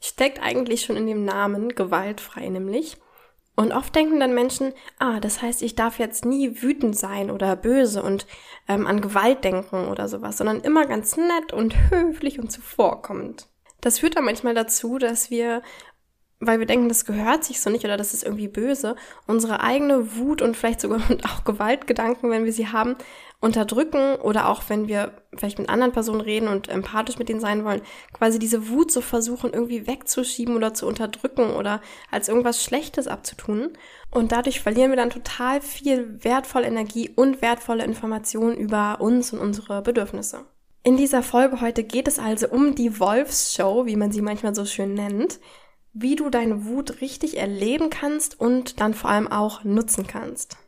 steckt eigentlich schon in dem Namen gewaltfrei nämlich. Und oft denken dann Menschen, ah, das heißt, ich darf jetzt nie wütend sein oder böse und ähm, an Gewalt denken oder sowas, sondern immer ganz nett und höflich und zuvorkommend. Das führt dann manchmal dazu, dass wir weil wir denken, das gehört sich so nicht oder das ist irgendwie böse, unsere eigene Wut und vielleicht sogar auch Gewaltgedanken, wenn wir sie haben, unterdrücken oder auch wenn wir vielleicht mit anderen Personen reden und empathisch mit denen sein wollen, quasi diese Wut so versuchen irgendwie wegzuschieben oder zu unterdrücken oder als irgendwas Schlechtes abzutun. Und dadurch verlieren wir dann total viel wertvolle Energie und wertvolle Informationen über uns und unsere Bedürfnisse. In dieser Folge heute geht es also um die Wolfsshow, wie man sie manchmal so schön nennt wie du deine Wut richtig erleben kannst und dann vor allem auch nutzen kannst.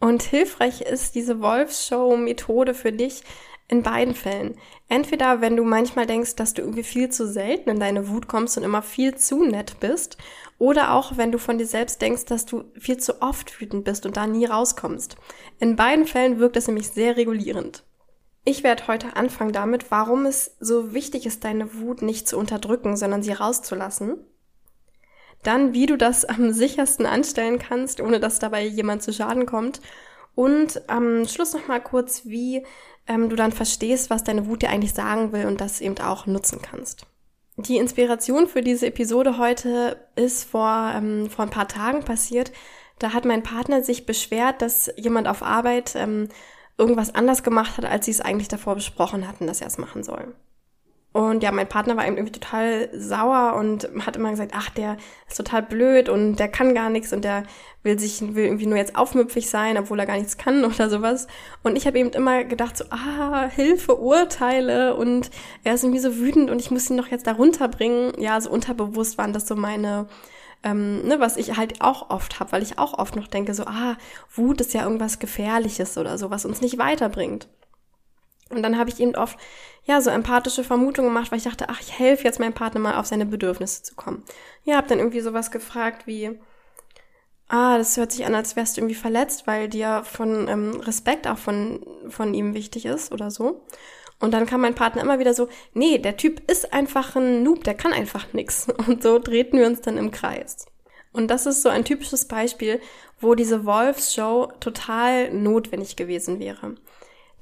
Und hilfreich ist diese Wolfsshow-Methode für dich in beiden Fällen. Entweder wenn du manchmal denkst, dass du irgendwie viel zu selten in deine Wut kommst und immer viel zu nett bist, oder auch wenn du von dir selbst denkst, dass du viel zu oft wütend bist und da nie rauskommst. In beiden Fällen wirkt es nämlich sehr regulierend. Ich werde heute anfangen damit, warum es so wichtig ist, deine Wut nicht zu unterdrücken, sondern sie rauszulassen. Dann, wie du das am sichersten anstellen kannst, ohne dass dabei jemand zu Schaden kommt. Und am Schluss noch mal kurz, wie ähm, du dann verstehst, was deine Wut dir eigentlich sagen will und das eben auch nutzen kannst. Die Inspiration für diese Episode heute ist vor, ähm, vor ein paar Tagen passiert. Da hat mein Partner sich beschwert, dass jemand auf Arbeit ähm, irgendwas anders gemacht hat, als sie es eigentlich davor besprochen hatten, dass er es machen soll. Und ja, mein Partner war eben irgendwie total sauer und hat immer gesagt, ach, der ist total blöd und der kann gar nichts und der will sich, will irgendwie nur jetzt aufmüpfig sein, obwohl er gar nichts kann oder sowas. Und ich habe eben immer gedacht, so, ah, Hilfe, Urteile und er ist irgendwie so wütend und ich muss ihn doch jetzt da runterbringen. Ja, so unterbewusst waren das so meine, ähm, ne, was ich halt auch oft habe, weil ich auch oft noch denke, so, ah, Wut ist ja irgendwas Gefährliches oder so, was uns nicht weiterbringt. Und dann habe ich eben oft ja so empathische Vermutungen gemacht, weil ich dachte, ach, ich helfe jetzt meinem Partner mal auf seine Bedürfnisse zu kommen. Ja, habe dann irgendwie sowas gefragt wie, ah, das hört sich an, als wärst du irgendwie verletzt, weil dir von ähm, Respekt auch von, von ihm wichtig ist oder so. Und dann kam mein Partner immer wieder so, nee, der Typ ist einfach ein Noob, der kann einfach nix. Und so drehten wir uns dann im Kreis. Und das ist so ein typisches Beispiel, wo diese Wolfsshow total notwendig gewesen wäre.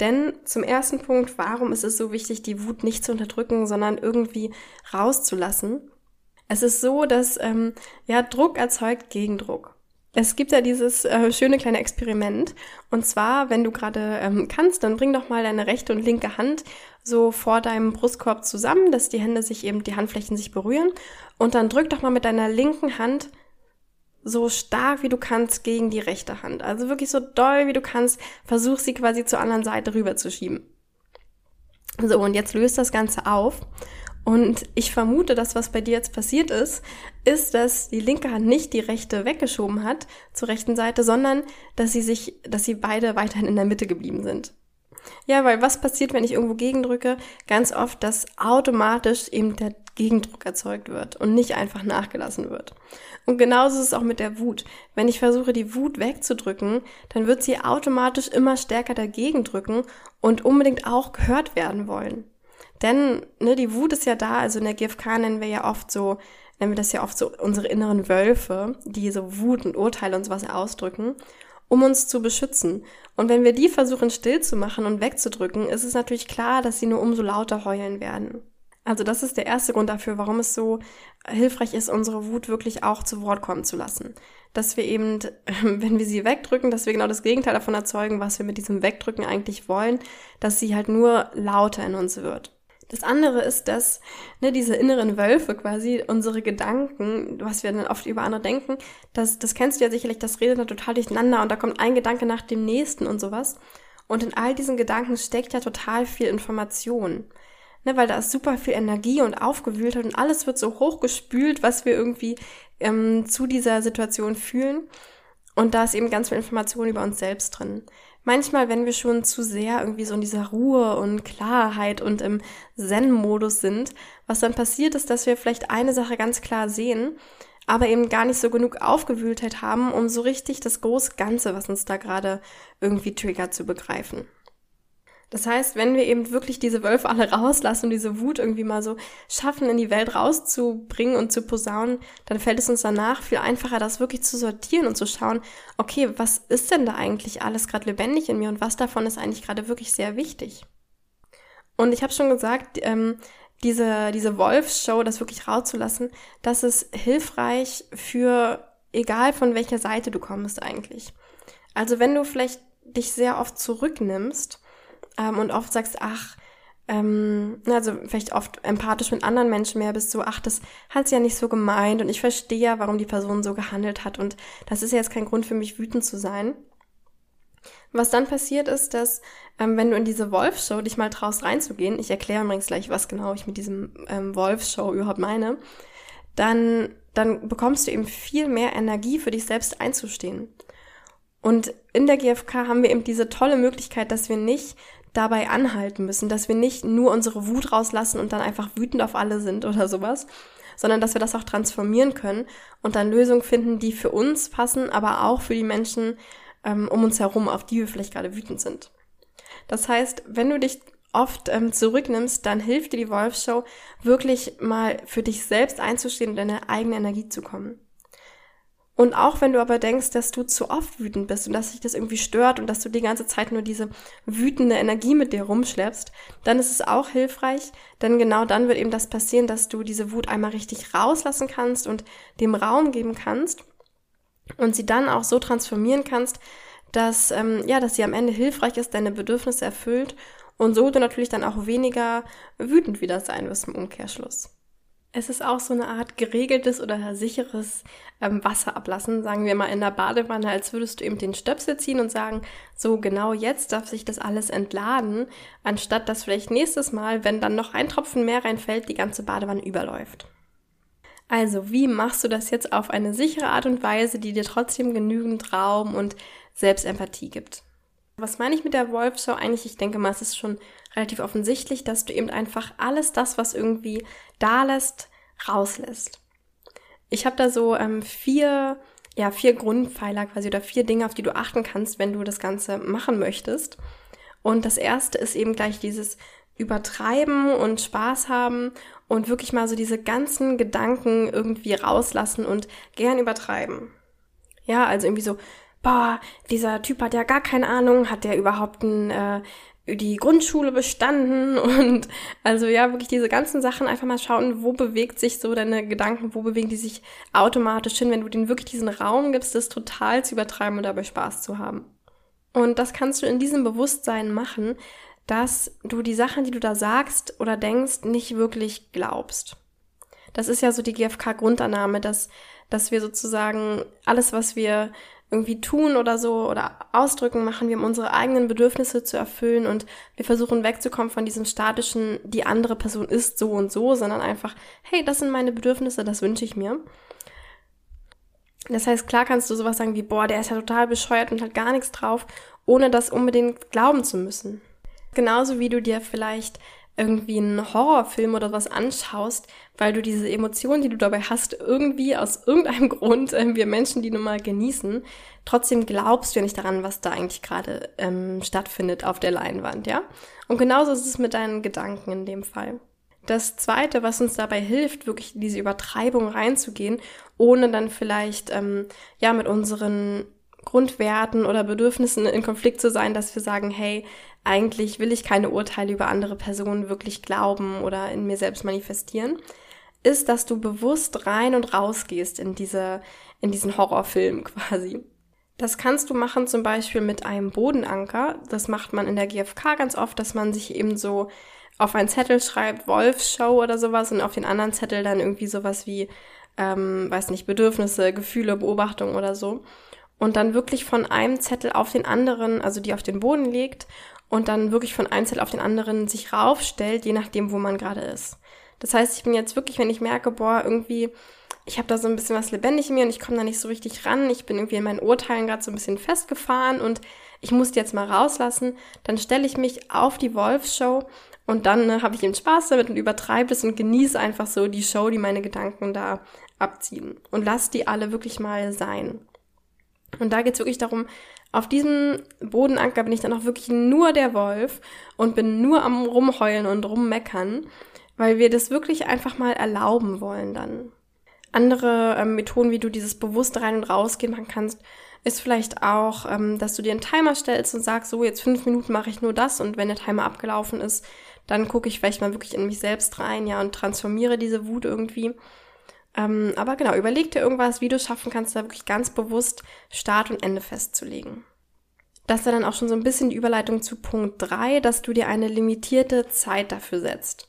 Denn zum ersten Punkt, warum ist es so wichtig, die Wut nicht zu unterdrücken, sondern irgendwie rauszulassen? Es ist so, dass ähm, ja Druck erzeugt Gegendruck. Es gibt ja dieses äh, schöne kleine Experiment. Und zwar, wenn du gerade ähm, kannst, dann bring doch mal deine rechte und linke Hand so vor deinem Brustkorb zusammen, dass die Hände sich eben, die Handflächen sich berühren. Und dann drück doch mal mit deiner linken Hand so stark wie du kannst gegen die rechte Hand. Also wirklich so doll wie du kannst, versuch sie quasi zur anderen Seite rüber zu schieben. So, und jetzt löst das Ganze auf. Und ich vermute, dass was bei dir jetzt passiert ist, ist, dass die linke Hand nicht die rechte weggeschoben hat zur rechten Seite, sondern dass sie sich, dass sie beide weiterhin in der Mitte geblieben sind. Ja, weil was passiert, wenn ich irgendwo gegendrücke? Ganz oft, dass automatisch eben der Gegendruck erzeugt wird und nicht einfach nachgelassen wird. Und genauso ist es auch mit der Wut. Wenn ich versuche, die Wut wegzudrücken, dann wird sie automatisch immer stärker dagegen drücken und unbedingt auch gehört werden wollen. Denn ne, die Wut ist ja da, also in der GfK nennen wir ja oft so, nennen wir das ja oft so unsere inneren Wölfe, die so Wut und Urteile und sowas ausdrücken um uns zu beschützen. Und wenn wir die versuchen still zu machen und wegzudrücken, ist es natürlich klar, dass sie nur umso lauter heulen werden. Also das ist der erste Grund dafür, warum es so hilfreich ist, unsere Wut wirklich auch zu Wort kommen zu lassen. Dass wir eben, wenn wir sie wegdrücken, dass wir genau das Gegenteil davon erzeugen, was wir mit diesem Wegdrücken eigentlich wollen, dass sie halt nur lauter in uns wird. Das andere ist, dass ne, diese inneren Wölfe quasi, unsere Gedanken, was wir dann oft über andere denken, das, das kennst du ja sicherlich, das redet dann total durcheinander und da kommt ein Gedanke nach dem nächsten und sowas. Und in all diesen Gedanken steckt ja total viel Information. Ne, weil da ist super viel Energie und Aufgewühltheit und alles wird so hochgespült, was wir irgendwie ähm, zu dieser Situation fühlen. Und da ist eben ganz viel Information über uns selbst drin. Manchmal, wenn wir schon zu sehr irgendwie so in dieser Ruhe und Klarheit und im Zen-Modus sind, was dann passiert ist, dass wir vielleicht eine Sache ganz klar sehen, aber eben gar nicht so genug Aufgewühltheit haben, um so richtig das große Ganze, was uns da gerade irgendwie triggert, zu begreifen. Das heißt, wenn wir eben wirklich diese Wölfe alle rauslassen und diese Wut irgendwie mal so schaffen, in die Welt rauszubringen und zu posaunen, dann fällt es uns danach viel einfacher, das wirklich zu sortieren und zu schauen, okay, was ist denn da eigentlich alles gerade lebendig in mir und was davon ist eigentlich gerade wirklich sehr wichtig. Und ich habe schon gesagt, ähm, diese, diese Wolfsshow, das wirklich rauszulassen, das ist hilfreich für egal von welcher Seite du kommst eigentlich. Also wenn du vielleicht dich sehr oft zurücknimmst ähm, und oft sagst, ach, ähm, also vielleicht oft empathisch mit anderen Menschen mehr bist, so, ach, das hat sie ja nicht so gemeint und ich verstehe ja, warum die Person so gehandelt hat und das ist ja jetzt kein Grund für mich, wütend zu sein. Was dann passiert ist, dass ähm, wenn du in diese Wolfshow dich mal traust reinzugehen, ich erkläre übrigens gleich, was genau ich mit diesem ähm, Wolfshow überhaupt meine, dann, dann bekommst du eben viel mehr Energie für dich selbst einzustehen. Und in der GfK haben wir eben diese tolle Möglichkeit, dass wir nicht dabei anhalten müssen, dass wir nicht nur unsere Wut rauslassen und dann einfach wütend auf alle sind oder sowas, sondern dass wir das auch transformieren können und dann Lösungen finden, die für uns passen, aber auch für die Menschen ähm, um uns herum, auf die wir vielleicht gerade wütend sind. Das heißt, wenn du dich oft ähm, zurücknimmst, dann hilft dir die Wolfshow wirklich mal für dich selbst einzustehen und deine eigene Energie zu kommen. Und auch wenn du aber denkst, dass du zu oft wütend bist und dass sich das irgendwie stört und dass du die ganze Zeit nur diese wütende Energie mit dir rumschleppst, dann ist es auch hilfreich, denn genau dann wird eben das passieren, dass du diese Wut einmal richtig rauslassen kannst und dem Raum geben kannst und sie dann auch so transformieren kannst, dass, ähm, ja, dass sie am Ende hilfreich ist, deine Bedürfnisse erfüllt und so du natürlich dann auch weniger wütend wieder sein wirst im Umkehrschluss. Es ist auch so eine Art geregeltes oder sicheres ähm, Wasser ablassen, sagen wir mal in der Badewanne, als würdest du eben den Stöpsel ziehen und sagen, so genau jetzt darf sich das alles entladen, anstatt dass vielleicht nächstes Mal, wenn dann noch ein Tropfen mehr reinfällt, die ganze Badewanne überläuft. Also, wie machst du das jetzt auf eine sichere Art und Weise, die dir trotzdem genügend Raum und Selbstempathie gibt? Was meine ich mit der Wolfshow eigentlich? Ich denke mal, es ist schon relativ offensichtlich, dass du eben einfach alles das, was irgendwie da lässt, rauslässt. Ich habe da so ähm, vier, ja, vier Grundpfeiler quasi oder vier Dinge, auf die du achten kannst, wenn du das Ganze machen möchtest. Und das erste ist eben gleich dieses Übertreiben und Spaß haben und wirklich mal so diese ganzen Gedanken irgendwie rauslassen und gern übertreiben. Ja, also irgendwie so, boah, dieser Typ hat ja gar keine Ahnung, hat der überhaupt ein, äh, die Grundschule bestanden und also ja, wirklich diese ganzen Sachen einfach mal schauen, wo bewegt sich so deine Gedanken, wo bewegen die sich automatisch hin, wenn du denen wirklich diesen Raum gibst, das total zu übertreiben und dabei Spaß zu haben. Und das kannst du in diesem Bewusstsein machen, dass du die Sachen, die du da sagst oder denkst, nicht wirklich glaubst. Das ist ja so die GfK-Grundannahme, dass, dass wir sozusagen alles, was wir irgendwie tun oder so oder ausdrücken, machen wir, um unsere eigenen Bedürfnisse zu erfüllen und wir versuchen wegzukommen von diesem statischen, die andere Person ist so und so, sondern einfach, hey, das sind meine Bedürfnisse, das wünsche ich mir. Das heißt, klar kannst du sowas sagen wie, boah, der ist ja total bescheuert und hat gar nichts drauf, ohne das unbedingt glauben zu müssen. Genauso wie du dir vielleicht irgendwie einen Horrorfilm oder was anschaust, weil du diese Emotionen, die du dabei hast, irgendwie aus irgendeinem Grund, äh, wir Menschen, die nun mal genießen, trotzdem glaubst du ja nicht daran, was da eigentlich gerade ähm, stattfindet auf der Leinwand, ja? Und genauso ist es mit deinen Gedanken in dem Fall. Das zweite, was uns dabei hilft, wirklich in diese Übertreibung reinzugehen, ohne dann vielleicht ähm, ja mit unseren Grundwerten oder Bedürfnissen in Konflikt zu sein, dass wir sagen, hey, eigentlich will ich keine Urteile über andere Personen wirklich glauben oder in mir selbst manifestieren, ist, dass du bewusst rein und raus gehst in diese, in diesen Horrorfilm quasi. Das kannst du machen zum Beispiel mit einem Bodenanker. Das macht man in der GfK ganz oft, dass man sich eben so auf einen Zettel schreibt, Wolfshow oder sowas und auf den anderen Zettel dann irgendwie sowas wie, ähm, weiß nicht, Bedürfnisse, Gefühle, Beobachtung oder so. Und dann wirklich von einem Zettel auf den anderen, also die auf den Boden legt und dann wirklich von einem Zelt auf den anderen sich raufstellt, je nachdem, wo man gerade ist. Das heißt, ich bin jetzt wirklich, wenn ich merke, boah, irgendwie, ich habe da so ein bisschen was lebendig in mir und ich komme da nicht so richtig ran, ich bin irgendwie in meinen Urteilen gerade so ein bisschen festgefahren und ich muss die jetzt mal rauslassen, dann stelle ich mich auf die Wolfshow und dann ne, habe ich eben Spaß damit und übertreibe es und genieße einfach so die Show, die meine Gedanken da abziehen. Und lass die alle wirklich mal sein. Und da geht es wirklich darum, auf diesem Bodenanker bin ich dann auch wirklich nur der Wolf und bin nur am Rumheulen und Rummeckern, weil wir das wirklich einfach mal erlauben wollen dann. Andere ähm, Methoden, wie du dieses bewusst rein und rausgehen machen kannst, ist vielleicht auch, ähm, dass du dir einen Timer stellst und sagst, so jetzt fünf Minuten mache ich nur das und wenn der Timer abgelaufen ist, dann gucke ich vielleicht mal wirklich in mich selbst rein, ja, und transformiere diese Wut irgendwie. Ähm, aber genau, überleg dir irgendwas, wie du es schaffen kannst, da wirklich ganz bewusst Start und Ende festzulegen. Das ist dann auch schon so ein bisschen die Überleitung zu Punkt 3, dass du dir eine limitierte Zeit dafür setzt.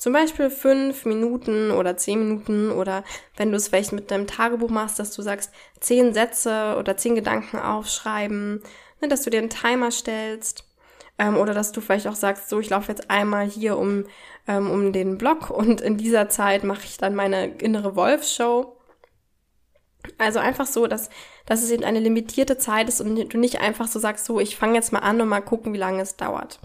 Zum Beispiel fünf Minuten oder zehn Minuten oder wenn du es vielleicht mit deinem Tagebuch machst, dass du sagst, zehn Sätze oder zehn Gedanken aufschreiben, ne, dass du dir einen Timer stellst ähm, oder dass du vielleicht auch sagst, so, ich laufe jetzt einmal hier um, ähm, um den Block und in dieser Zeit mache ich dann meine innere Wolfshow. Also einfach so, dass, dass es eben eine limitierte Zeit ist und du nicht einfach so sagst, so, ich fange jetzt mal an und mal gucken, wie lange es dauert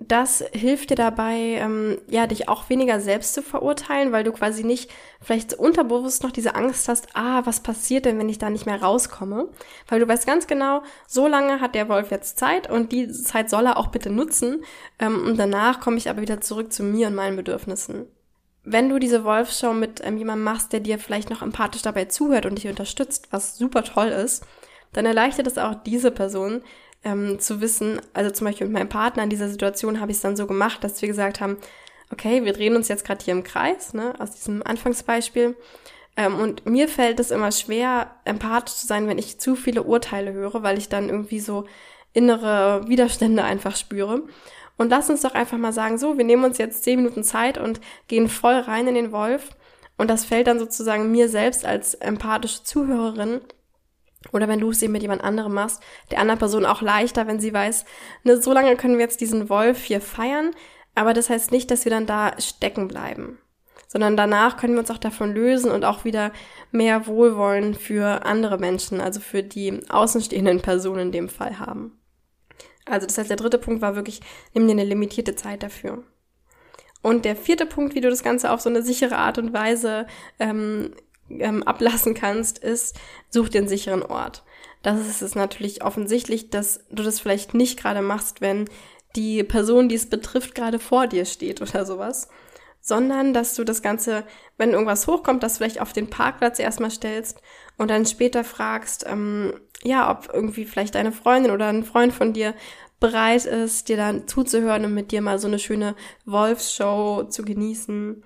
das hilft dir dabei, ähm, ja, dich auch weniger selbst zu verurteilen, weil du quasi nicht vielleicht unterbewusst noch diese Angst hast, ah, was passiert denn, wenn ich da nicht mehr rauskomme? Weil du weißt ganz genau, so lange hat der Wolf jetzt Zeit und die Zeit soll er auch bitte nutzen. Ähm, und danach komme ich aber wieder zurück zu mir und meinen Bedürfnissen. Wenn du diese Wolfshow mit ähm, jemandem machst, der dir vielleicht noch empathisch dabei zuhört und dich unterstützt, was super toll ist, dann erleichtert es auch diese Person, ähm, zu wissen, also zum Beispiel mit meinem Partner in dieser Situation habe ich es dann so gemacht, dass wir gesagt haben, okay, wir drehen uns jetzt gerade hier im Kreis, ne, aus diesem Anfangsbeispiel. Ähm, und mir fällt es immer schwer, empathisch zu sein, wenn ich zu viele Urteile höre, weil ich dann irgendwie so innere Widerstände einfach spüre. Und lass uns doch einfach mal sagen, so, wir nehmen uns jetzt zehn Minuten Zeit und gehen voll rein in den Wolf. Und das fällt dann sozusagen mir selbst als empathische Zuhörerin oder wenn du es eben mit jemand anderem machst, der anderen Person auch leichter, wenn sie weiß, ne, so lange können wir jetzt diesen Wolf hier feiern, aber das heißt nicht, dass wir dann da stecken bleiben. Sondern danach können wir uns auch davon lösen und auch wieder mehr Wohlwollen für andere Menschen, also für die außenstehenden Personen in dem Fall haben. Also das heißt, der dritte Punkt war wirklich, nimm dir eine limitierte Zeit dafür. Und der vierte Punkt, wie du das Ganze auf so eine sichere Art und Weise ähm, ähm, ablassen kannst, ist, such einen sicheren Ort. Das ist es natürlich offensichtlich, dass du das vielleicht nicht gerade machst, wenn die Person, die es betrifft, gerade vor dir steht oder sowas, sondern dass du das Ganze, wenn irgendwas hochkommt, das vielleicht auf den Parkplatz erstmal stellst und dann später fragst, ähm, ja, ob irgendwie vielleicht deine Freundin oder ein Freund von dir bereit ist, dir dann zuzuhören und mit dir mal so eine schöne Wolfsshow zu genießen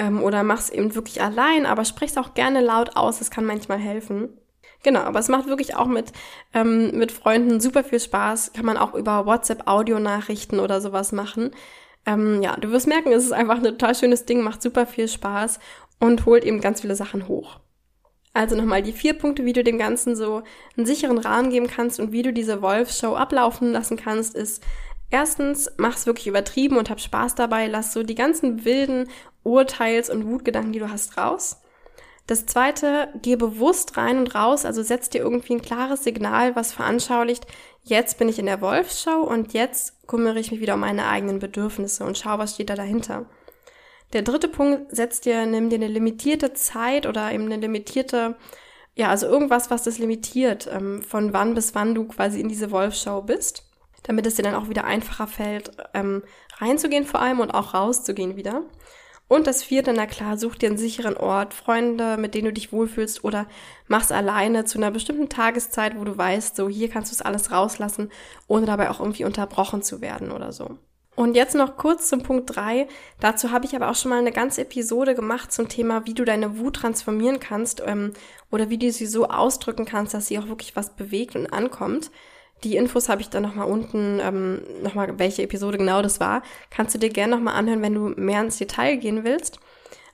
ähm, oder mach's eben wirklich allein, aber sprich's auch gerne laut aus, das kann manchmal helfen. Genau, aber es macht wirklich auch mit, ähm, mit Freunden super viel Spaß. Kann man auch über WhatsApp Audionachrichten oder sowas machen. Ähm, ja, du wirst merken, es ist einfach ein total schönes Ding, macht super viel Spaß und holt eben ganz viele Sachen hoch. Also nochmal die vier Punkte, wie du dem Ganzen so einen sicheren Rahmen geben kannst und wie du diese Wolf-Show ablaufen lassen kannst, ist erstens, mach's wirklich übertrieben und hab Spaß dabei, lass so die ganzen wilden Urteils- und Wutgedanken, die du hast, raus. Das zweite, geh bewusst rein und raus, also setz dir irgendwie ein klares Signal, was veranschaulicht, jetzt bin ich in der Wolfsschau und jetzt kümmere ich mich wieder um meine eigenen Bedürfnisse und schau, was steht da dahinter. Der dritte Punkt, setz dir, nimm dir eine limitierte Zeit oder eben eine limitierte, ja, also irgendwas, was das limitiert, ähm, von wann bis wann du quasi in diese Wolfsschau bist, damit es dir dann auch wieder einfacher fällt, ähm, reinzugehen vor allem und auch rauszugehen wieder. Und das vierte, na klar, such dir einen sicheren Ort, Freunde, mit denen du dich wohlfühlst oder mach's alleine zu einer bestimmten Tageszeit, wo du weißt, so hier kannst du es alles rauslassen, ohne dabei auch irgendwie unterbrochen zu werden oder so. Und jetzt noch kurz zum Punkt drei. Dazu habe ich aber auch schon mal eine ganze Episode gemacht zum Thema, wie du deine Wut transformieren kannst ähm, oder wie du sie so ausdrücken kannst, dass sie auch wirklich was bewegt und ankommt. Die Infos habe ich dann nochmal unten, ähm, nochmal, welche Episode genau das war. Kannst du dir gerne nochmal anhören, wenn du mehr ins Detail gehen willst.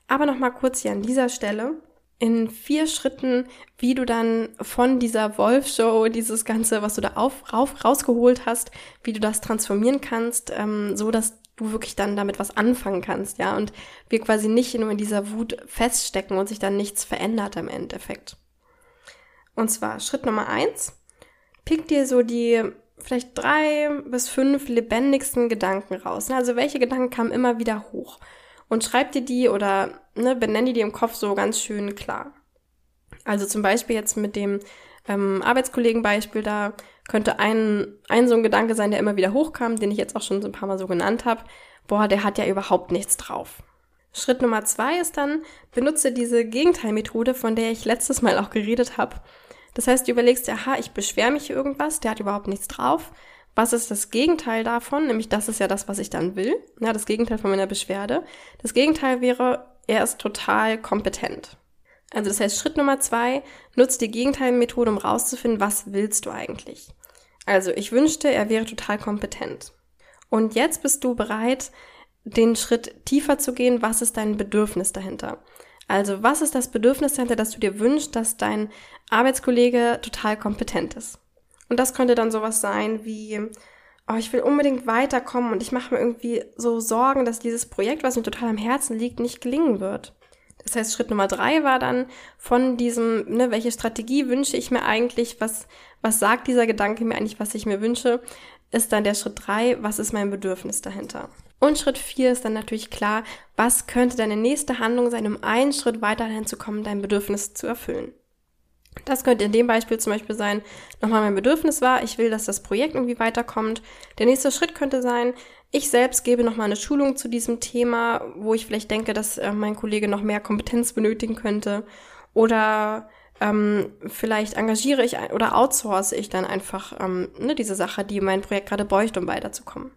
Aber nochmal kurz hier an dieser Stelle. in vier Schritten, wie du dann von dieser Wolf-Show, dieses Ganze, was du da auf, rauf, rausgeholt hast, wie du das transformieren kannst, ähm, so dass du wirklich dann damit was anfangen kannst, ja, und wir quasi nicht nur in dieser Wut feststecken und sich dann nichts verändert im Endeffekt. Und zwar Schritt Nummer eins, pick dir so die vielleicht drei bis fünf lebendigsten Gedanken raus. Ne? Also welche Gedanken kamen immer wieder hoch? Und schreib dir die oder ne, benenn die im Kopf so ganz schön klar. Also zum Beispiel jetzt mit dem ähm, Arbeitskollegenbeispiel, da könnte ein, ein so ein Gedanke sein, der immer wieder hochkam, den ich jetzt auch schon so ein paar Mal so genannt habe. Boah, der hat ja überhaupt nichts drauf. Schritt Nummer zwei ist dann, benutze diese Gegenteilmethode, von der ich letztes Mal auch geredet habe. Das heißt, du überlegst dir, aha, ich beschwere mich irgendwas, der hat überhaupt nichts drauf. Was ist das Gegenteil davon? Nämlich das ist ja das, was ich dann will. Ja, das Gegenteil von meiner Beschwerde. Das Gegenteil wäre, er ist total kompetent. Also das heißt, Schritt Nummer zwei, nutzt die Gegenteilmethode, um rauszufinden, was willst du eigentlich. Also ich wünschte, er wäre total kompetent. Und jetzt bist du bereit, den Schritt tiefer zu gehen. Was ist dein Bedürfnis dahinter? Also was ist das Bedürfnis dahinter, dass du dir wünschst, dass dein Arbeitskollege total kompetent ist? Und das könnte dann sowas sein wie, oh, ich will unbedingt weiterkommen und ich mache mir irgendwie so Sorgen, dass dieses Projekt, was mir total am Herzen liegt, nicht gelingen wird. Das heißt, Schritt Nummer drei war dann von diesem, ne, welche Strategie wünsche ich mir eigentlich, was, was sagt dieser Gedanke mir eigentlich, was ich mir wünsche, ist dann der Schritt drei, was ist mein Bedürfnis dahinter? Und Schritt vier ist dann natürlich klar, was könnte deine nächste Handlung sein, um einen Schritt weiterhin zu kommen, dein Bedürfnis zu erfüllen. Das könnte in dem Beispiel zum Beispiel sein, nochmal mein Bedürfnis war, ich will, dass das Projekt irgendwie weiterkommt. Der nächste Schritt könnte sein, ich selbst gebe nochmal eine Schulung zu diesem Thema, wo ich vielleicht denke, dass äh, mein Kollege noch mehr Kompetenz benötigen könnte. Oder ähm, vielleicht engagiere ich oder outsource ich dann einfach ähm, ne, diese Sache, die mein Projekt gerade bräuchte, um weiterzukommen.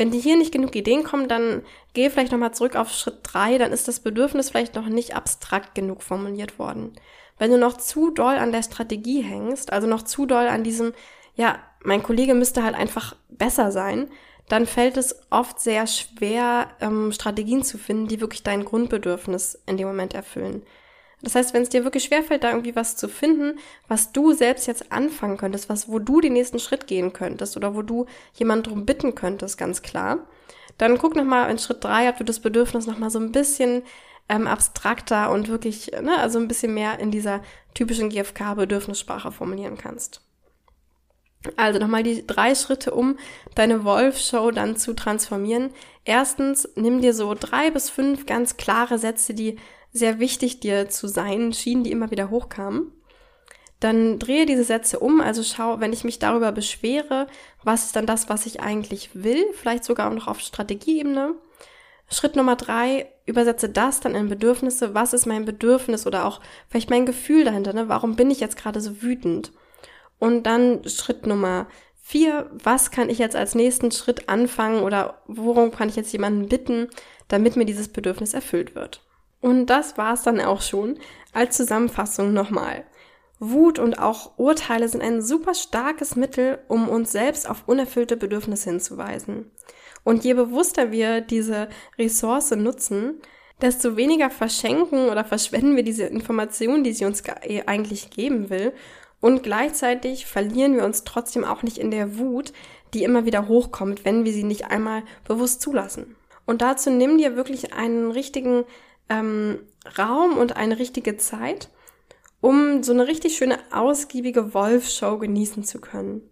Wenn dir hier nicht genug Ideen kommen, dann geh vielleicht nochmal zurück auf Schritt drei. dann ist das Bedürfnis vielleicht noch nicht abstrakt genug formuliert worden. Wenn du noch zu doll an der Strategie hängst, also noch zu doll an diesem, ja, mein Kollege müsste halt einfach besser sein, dann fällt es oft sehr schwer, ähm, Strategien zu finden, die wirklich dein Grundbedürfnis in dem Moment erfüllen. Das heißt, wenn es dir wirklich schwerfällt, da irgendwie was zu finden, was du selbst jetzt anfangen könntest, was, wo du den nächsten Schritt gehen könntest oder wo du jemanden drum bitten könntest, ganz klar, dann guck nochmal in Schritt drei, ob du das Bedürfnis nochmal so ein bisschen ähm, abstrakter und wirklich, ne, also ein bisschen mehr in dieser typischen GFK-Bedürfnissprache formulieren kannst. Also nochmal die drei Schritte, um deine Wolf-Show dann zu transformieren. Erstens, nimm dir so drei bis fünf ganz klare Sätze, die sehr wichtig dir zu sein schienen, die immer wieder hochkamen. Dann drehe diese Sätze um, also schau, wenn ich mich darüber beschwere, was ist dann das, was ich eigentlich will, vielleicht sogar auch noch auf Strategieebene. Schritt Nummer drei, übersetze das dann in Bedürfnisse. Was ist mein Bedürfnis oder auch vielleicht mein Gefühl dahinter? Ne? Warum bin ich jetzt gerade so wütend? Und dann Schritt Nummer vier, was kann ich jetzt als nächsten Schritt anfangen oder worum kann ich jetzt jemanden bitten, damit mir dieses Bedürfnis erfüllt wird? Und das war's dann auch schon als Zusammenfassung nochmal. Wut und auch Urteile sind ein super starkes Mittel, um uns selbst auf unerfüllte Bedürfnisse hinzuweisen. Und je bewusster wir diese Ressource nutzen, desto weniger verschenken oder verschwenden wir diese Information, die sie uns äh, eigentlich geben will. Und gleichzeitig verlieren wir uns trotzdem auch nicht in der Wut, die immer wieder hochkommt, wenn wir sie nicht einmal bewusst zulassen. Und dazu nimm dir wirklich einen richtigen ähm, Raum und eine richtige Zeit, um so eine richtig schöne, ausgiebige Wolf-Show genießen zu können.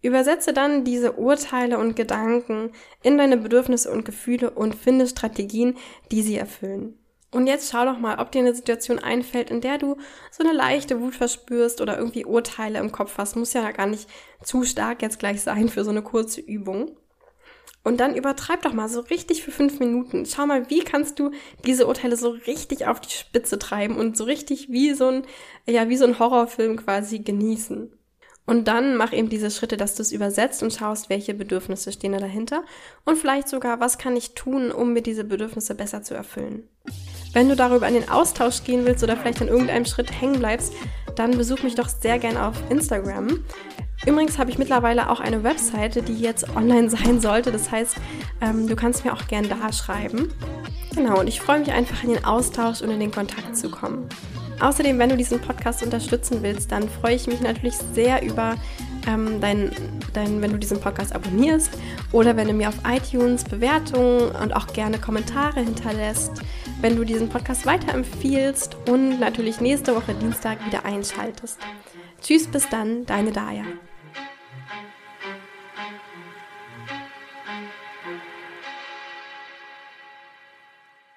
Übersetze dann diese Urteile und Gedanken in deine Bedürfnisse und Gefühle und finde Strategien, die sie erfüllen. Und jetzt schau doch mal, ob dir eine Situation einfällt, in der du so eine leichte Wut verspürst oder irgendwie Urteile im Kopf hast. Muss ja gar nicht zu stark jetzt gleich sein für so eine kurze Übung. Und dann übertreib doch mal so richtig für fünf Minuten. Schau mal, wie kannst du diese Urteile so richtig auf die Spitze treiben und so richtig wie so ein, ja, wie so ein Horrorfilm quasi genießen. Und dann mach eben diese Schritte, dass du es übersetzt und schaust, welche Bedürfnisse stehen da dahinter. Und vielleicht sogar, was kann ich tun, um mir diese Bedürfnisse besser zu erfüllen. Wenn du darüber in den Austausch gehen willst oder vielleicht an irgendeinem Schritt hängen bleibst, dann besuch mich doch sehr gern auf Instagram. Übrigens habe ich mittlerweile auch eine Webseite, die jetzt online sein sollte. Das heißt, ähm, du kannst mir auch gern da schreiben. Genau, und ich freue mich einfach in den Austausch und in den Kontakt zu kommen. Außerdem, wenn du diesen Podcast unterstützen willst, dann freue ich mich natürlich sehr über ähm, dein, dein, wenn du diesen Podcast abonnierst oder wenn du mir auf iTunes Bewertungen und auch gerne Kommentare hinterlässt, wenn du diesen Podcast weiterempfiehlst und natürlich nächste Woche Dienstag wieder einschaltest. Tschüss, bis dann, deine Daya.